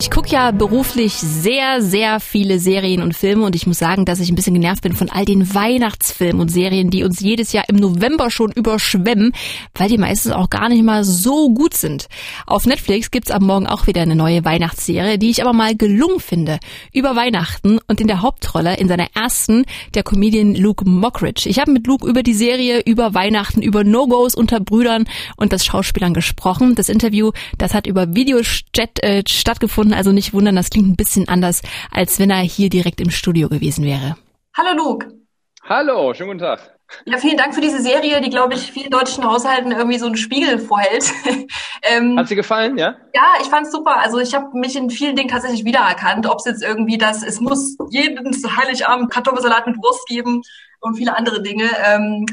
Ich gucke ja beruflich sehr, sehr viele Serien und Filme und ich muss sagen, dass ich ein bisschen genervt bin von all den Weihnachtsfilmen und Serien, die uns jedes Jahr im November schon überschwemmen, weil die meistens auch gar nicht mal so gut sind. Auf Netflix gibt's am Morgen auch wieder eine neue Weihnachtsserie, die ich aber mal gelungen finde. Über Weihnachten und in der Hauptrolle, in seiner ersten, der Comedian Luke Mockridge. Ich habe mit Luke über die Serie, über Weihnachten, über No-Gos unter Brüdern und das Schauspielern gesprochen. Das Interview, das hat über Videochat äh, stattgefunden Stunden, also nicht wundern, das klingt ein bisschen anders, als wenn er hier direkt im Studio gewesen wäre. Hallo Luke. Hallo, schönen guten Tag. Ja, vielen Dank für diese Serie, die, glaube ich, vielen deutschen Haushalten irgendwie so einen Spiegel vorhält. ähm, Hat sie gefallen, ja? Ja, ich fand's super. Also ich habe mich in vielen Dingen tatsächlich wiedererkannt. Ob es jetzt irgendwie das, es muss jeden Heiligabend Kartoffelsalat mit Wurst geben und viele andere Dinge. Ähm,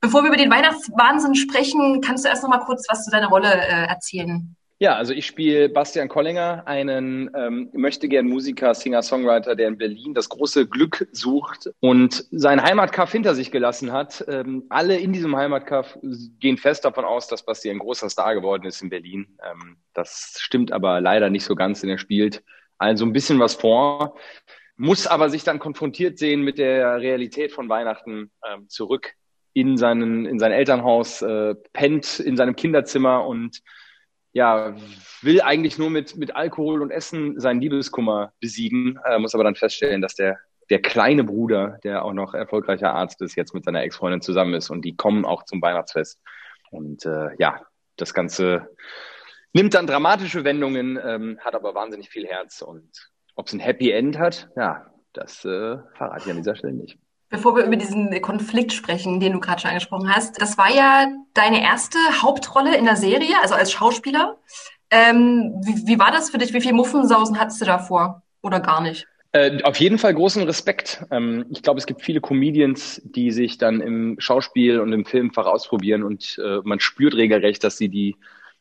bevor wir über den Weihnachtswahnsinn sprechen, kannst du erst noch mal kurz was zu deiner Rolle äh, erzählen? Ja, also ich spiele Bastian Kollinger, einen ähm, möchte gern Musiker, Singer-Songwriter, der in Berlin das große Glück sucht und sein Heimatkaff hinter sich gelassen hat. Ähm, alle in diesem Heimatkaff gehen fest davon aus, dass Bastian ein großer Star geworden ist in Berlin. Ähm, das stimmt aber leider nicht so ganz, denn er spielt also ein bisschen was vor, muss aber sich dann konfrontiert sehen mit der Realität von Weihnachten ähm, zurück in seinen in sein Elternhaus, äh, pennt in seinem Kinderzimmer und ja, will eigentlich nur mit, mit Alkohol und Essen seinen Liebeskummer besiegen, äh, muss aber dann feststellen, dass der, der kleine Bruder, der auch noch erfolgreicher Arzt ist, jetzt mit seiner Ex-Freundin zusammen ist und die kommen auch zum Weihnachtsfest. Und äh, ja, das Ganze nimmt dann dramatische Wendungen, ähm, hat aber wahnsinnig viel Herz und ob es ein Happy End hat, ja, das äh, verrate ich an dieser Stelle nicht. Bevor wir über diesen Konflikt sprechen, den du gerade schon angesprochen hast, das war ja deine erste Hauptrolle in der Serie, also als Schauspieler. Ähm, wie, wie war das für dich? Wie viel Muffensausen hattest du davor oder gar nicht? Äh, auf jeden Fall großen Respekt. Ähm, ich glaube, es gibt viele Comedians, die sich dann im Schauspiel und im Filmfach ausprobieren und äh, man spürt regelrecht, dass sie die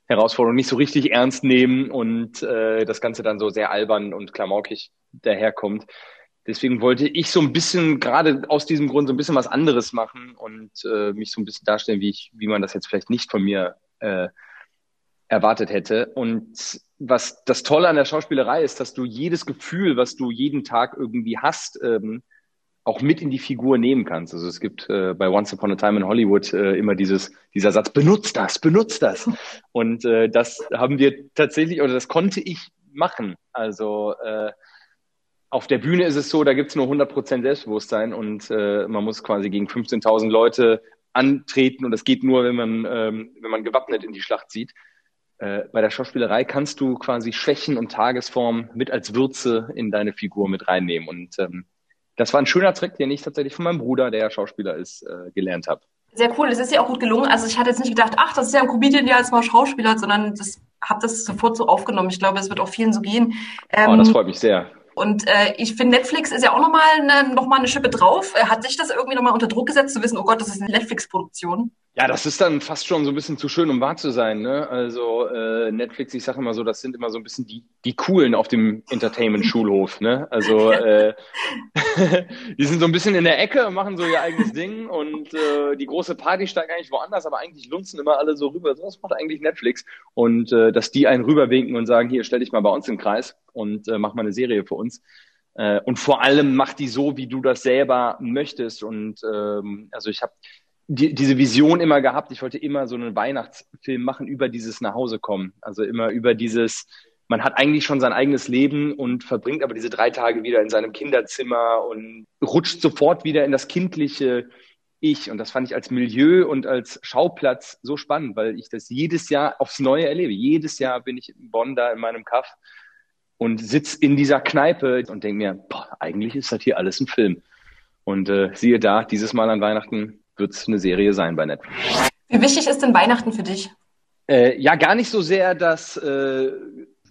Herausforderung nicht so richtig ernst nehmen und äh, das Ganze dann so sehr albern und klamaukig daherkommt. Deswegen wollte ich so ein bisschen, gerade aus diesem Grund, so ein bisschen was anderes machen und äh, mich so ein bisschen darstellen, wie ich, wie man das jetzt vielleicht nicht von mir äh, erwartet hätte. Und was das Tolle an der Schauspielerei ist, dass du jedes Gefühl, was du jeden Tag irgendwie hast, ähm, auch mit in die Figur nehmen kannst. Also es gibt äh, bei Once Upon a Time in Hollywood äh, immer dieses, dieser Satz, benutzt das, benutzt das. Und äh, das haben wir tatsächlich, oder das konnte ich machen. Also äh, auf der Bühne ist es so, da gibt's nur 100% Selbstbewusstsein und äh, man muss quasi gegen 15.000 Leute antreten und das geht nur, wenn man, ähm, wenn man gewappnet in die Schlacht zieht. Äh, bei der Schauspielerei kannst du quasi Schwächen und Tagesform mit als Würze in deine Figur mit reinnehmen und ähm, das war ein schöner Trick, den ich tatsächlich von meinem Bruder, der ja Schauspieler ist, äh, gelernt habe. Sehr cool, das ist ja auch gut gelungen. Also ich hatte jetzt nicht gedacht, ach, das ist ja ein Comedian, der als mal Schauspieler, sondern das habe das sofort so aufgenommen. Ich glaube, es wird auch vielen so gehen. Ähm, oh, das ähm, freut mich sehr. Und äh, ich finde, Netflix ist ja auch nochmal eine, noch eine Schippe drauf. Äh, hat sich das irgendwie nochmal unter Druck gesetzt, zu wissen, oh Gott, das ist eine Netflix-Produktion? Ja, das ist dann fast schon so ein bisschen zu schön, um wahr zu sein. Ne? Also äh, Netflix, ich sage immer so, das sind immer so ein bisschen die, die Coolen auf dem Entertainment-Schulhof. Ne? Also äh, die sind so ein bisschen in der Ecke und machen so ihr eigenes Ding und äh, die große Party steigt eigentlich woanders, aber eigentlich lunzen immer alle so rüber. So, was macht eigentlich Netflix? Und äh, dass die einen rüberwinken und sagen, hier, stell dich mal bei uns im Kreis und äh, mach mal eine Serie für uns. Äh, und vor allem mach die so, wie du das selber möchtest. Und ähm, also ich habe die, diese Vision immer gehabt. Ich wollte immer so einen Weihnachtsfilm machen über dieses Nachhausekommen. Also immer über dieses, man hat eigentlich schon sein eigenes Leben und verbringt aber diese drei Tage wieder in seinem Kinderzimmer und rutscht sofort wieder in das kindliche Ich. Und das fand ich als Milieu und als Schauplatz so spannend, weil ich das jedes Jahr aufs Neue erlebe. Jedes Jahr bin ich in Bonn da in meinem Kaff und sitz in dieser Kneipe und denke mir, boah, eigentlich ist das hier alles ein Film. Und äh, siehe da, dieses Mal an Weihnachten wird es eine Serie sein bei Netflix. Wie wichtig ist denn Weihnachten für dich? Äh, ja, gar nicht so sehr das äh,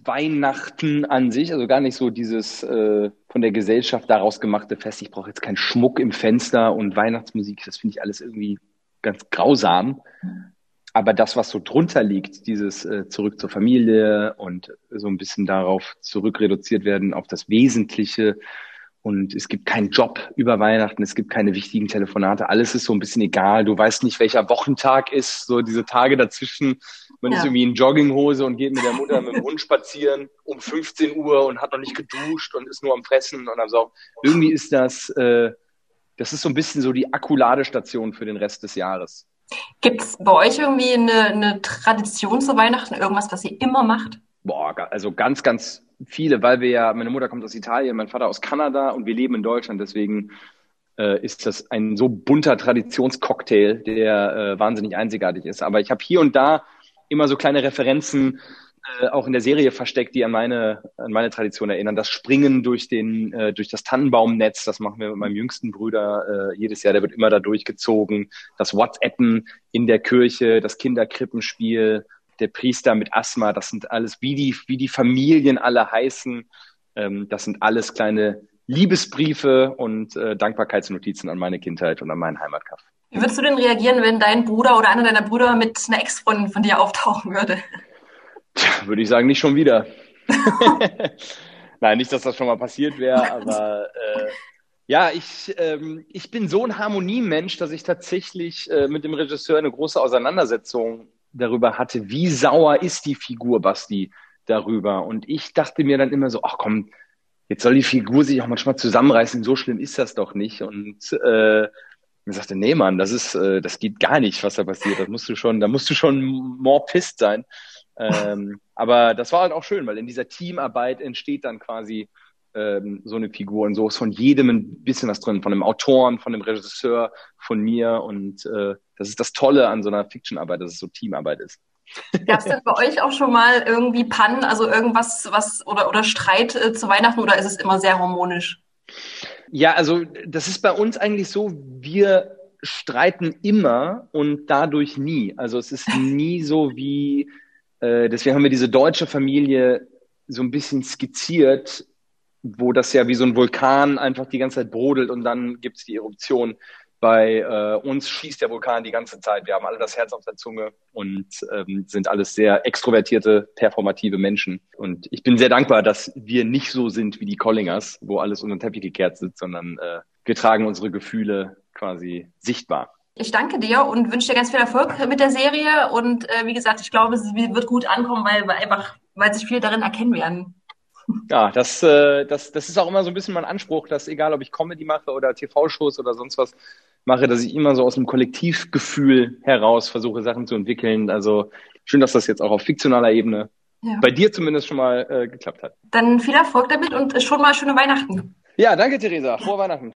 Weihnachten an sich, also gar nicht so dieses äh, von der Gesellschaft daraus gemachte Fest. Ich brauche jetzt keinen Schmuck im Fenster und Weihnachtsmusik. Das finde ich alles irgendwie ganz grausam. Aber das, was so drunter liegt, dieses äh, zurück zur Familie und so ein bisschen darauf zurückreduziert werden auf das Wesentliche, und es gibt keinen Job über Weihnachten, es gibt keine wichtigen Telefonate, alles ist so ein bisschen egal. Du weißt nicht, welcher Wochentag ist, so diese Tage dazwischen, Man ja. ist irgendwie in Jogginghose und geht mit der Mutter mit dem Hund spazieren um 15 Uhr und hat noch nicht geduscht und ist nur am Fressen und am Saugen. Irgendwie ist das, äh, das ist so ein bisschen so die Akkuladestation für den Rest des Jahres. Gibt es bei euch irgendwie eine, eine Tradition zu Weihnachten, irgendwas, was ihr immer macht? Boah, also ganz, ganz viele, weil wir ja, meine Mutter kommt aus Italien, mein Vater aus Kanada und wir leben in Deutschland, deswegen äh, ist das ein so bunter Traditionscocktail, der äh, wahnsinnig einzigartig ist. Aber ich habe hier und da immer so kleine Referenzen äh, auch in der Serie versteckt, die an meine, an meine Tradition erinnern. Das Springen durch den, äh, durch das Tannenbaumnetz, das machen wir mit meinem jüngsten Bruder äh, jedes Jahr, der wird immer da durchgezogen. Das WhatsAppen in der Kirche, das Kinderkrippenspiel, der Priester mit Asthma, das sind alles, wie die, wie die Familien alle heißen, ähm, das sind alles kleine Liebesbriefe und äh, Dankbarkeitsnotizen an meine Kindheit und an meinen Heimatkaff. Wie würdest du denn reagieren, wenn dein Bruder oder einer deiner Brüder mit einer Ex-Freundin von dir auftauchen würde? Tja, würde ich sagen, nicht schon wieder. Nein, nicht, dass das schon mal passiert wäre, aber äh, ja, ich, ähm, ich bin so ein Harmoniemensch, dass ich tatsächlich äh, mit dem Regisseur eine große Auseinandersetzung darüber hatte, wie sauer ist die Figur Basti darüber. Und ich dachte mir dann immer so, ach komm, jetzt soll die Figur sich auch manchmal zusammenreißen, so schlimm ist das doch nicht. Und äh, mir sagte, nee, Mann, das ist, äh, das geht gar nicht, was da passiert. Das musst du schon, da musst du schon more pissed sein. Ähm, aber das war halt auch schön, weil in dieser Teamarbeit entsteht dann quasi ähm, so eine Figur und so ist von jedem ein bisschen was drin, von dem Autoren, von dem Regisseur, von mir und äh, das ist das Tolle an so einer Fiction-Arbeit, dass es so Teamarbeit ist. Gab es denn bei euch auch schon mal irgendwie Pannen, also irgendwas, was oder oder Streit äh, zu Weihnachten oder ist es immer sehr harmonisch? Ja, also das ist bei uns eigentlich so, wir streiten immer und dadurch nie. Also es ist nie so wie äh, deswegen haben wir diese deutsche Familie so ein bisschen skizziert, wo das ja wie so ein Vulkan einfach die ganze Zeit brodelt und dann gibt's die Eruption. Bei äh, uns schießt der Vulkan die ganze Zeit. Wir haben alle das Herz auf der Zunge und ähm, sind alles sehr extrovertierte, performative Menschen. Und ich bin sehr dankbar, dass wir nicht so sind wie die Collingers, wo alles unter den Teppich gekehrt sitzt, sondern äh, wir tragen unsere Gefühle quasi sichtbar. Ich danke dir und wünsche dir ganz viel Erfolg mit der Serie. Und äh, wie gesagt, ich glaube, sie wird gut ankommen, weil, weil einfach, weil sich viele darin erkennen werden. Ja, das, äh, das, das ist auch immer so ein bisschen mein Anspruch, dass egal, ob ich Comedy mache oder TV-Shows oder sonst was mache, dass ich immer so aus dem Kollektivgefühl heraus versuche, Sachen zu entwickeln. Also schön, dass das jetzt auch auf fiktionaler Ebene ja. bei dir zumindest schon mal äh, geklappt hat. Dann viel Erfolg damit und schon mal schöne Weihnachten. Ja, danke, Theresa. Frohe Weihnachten.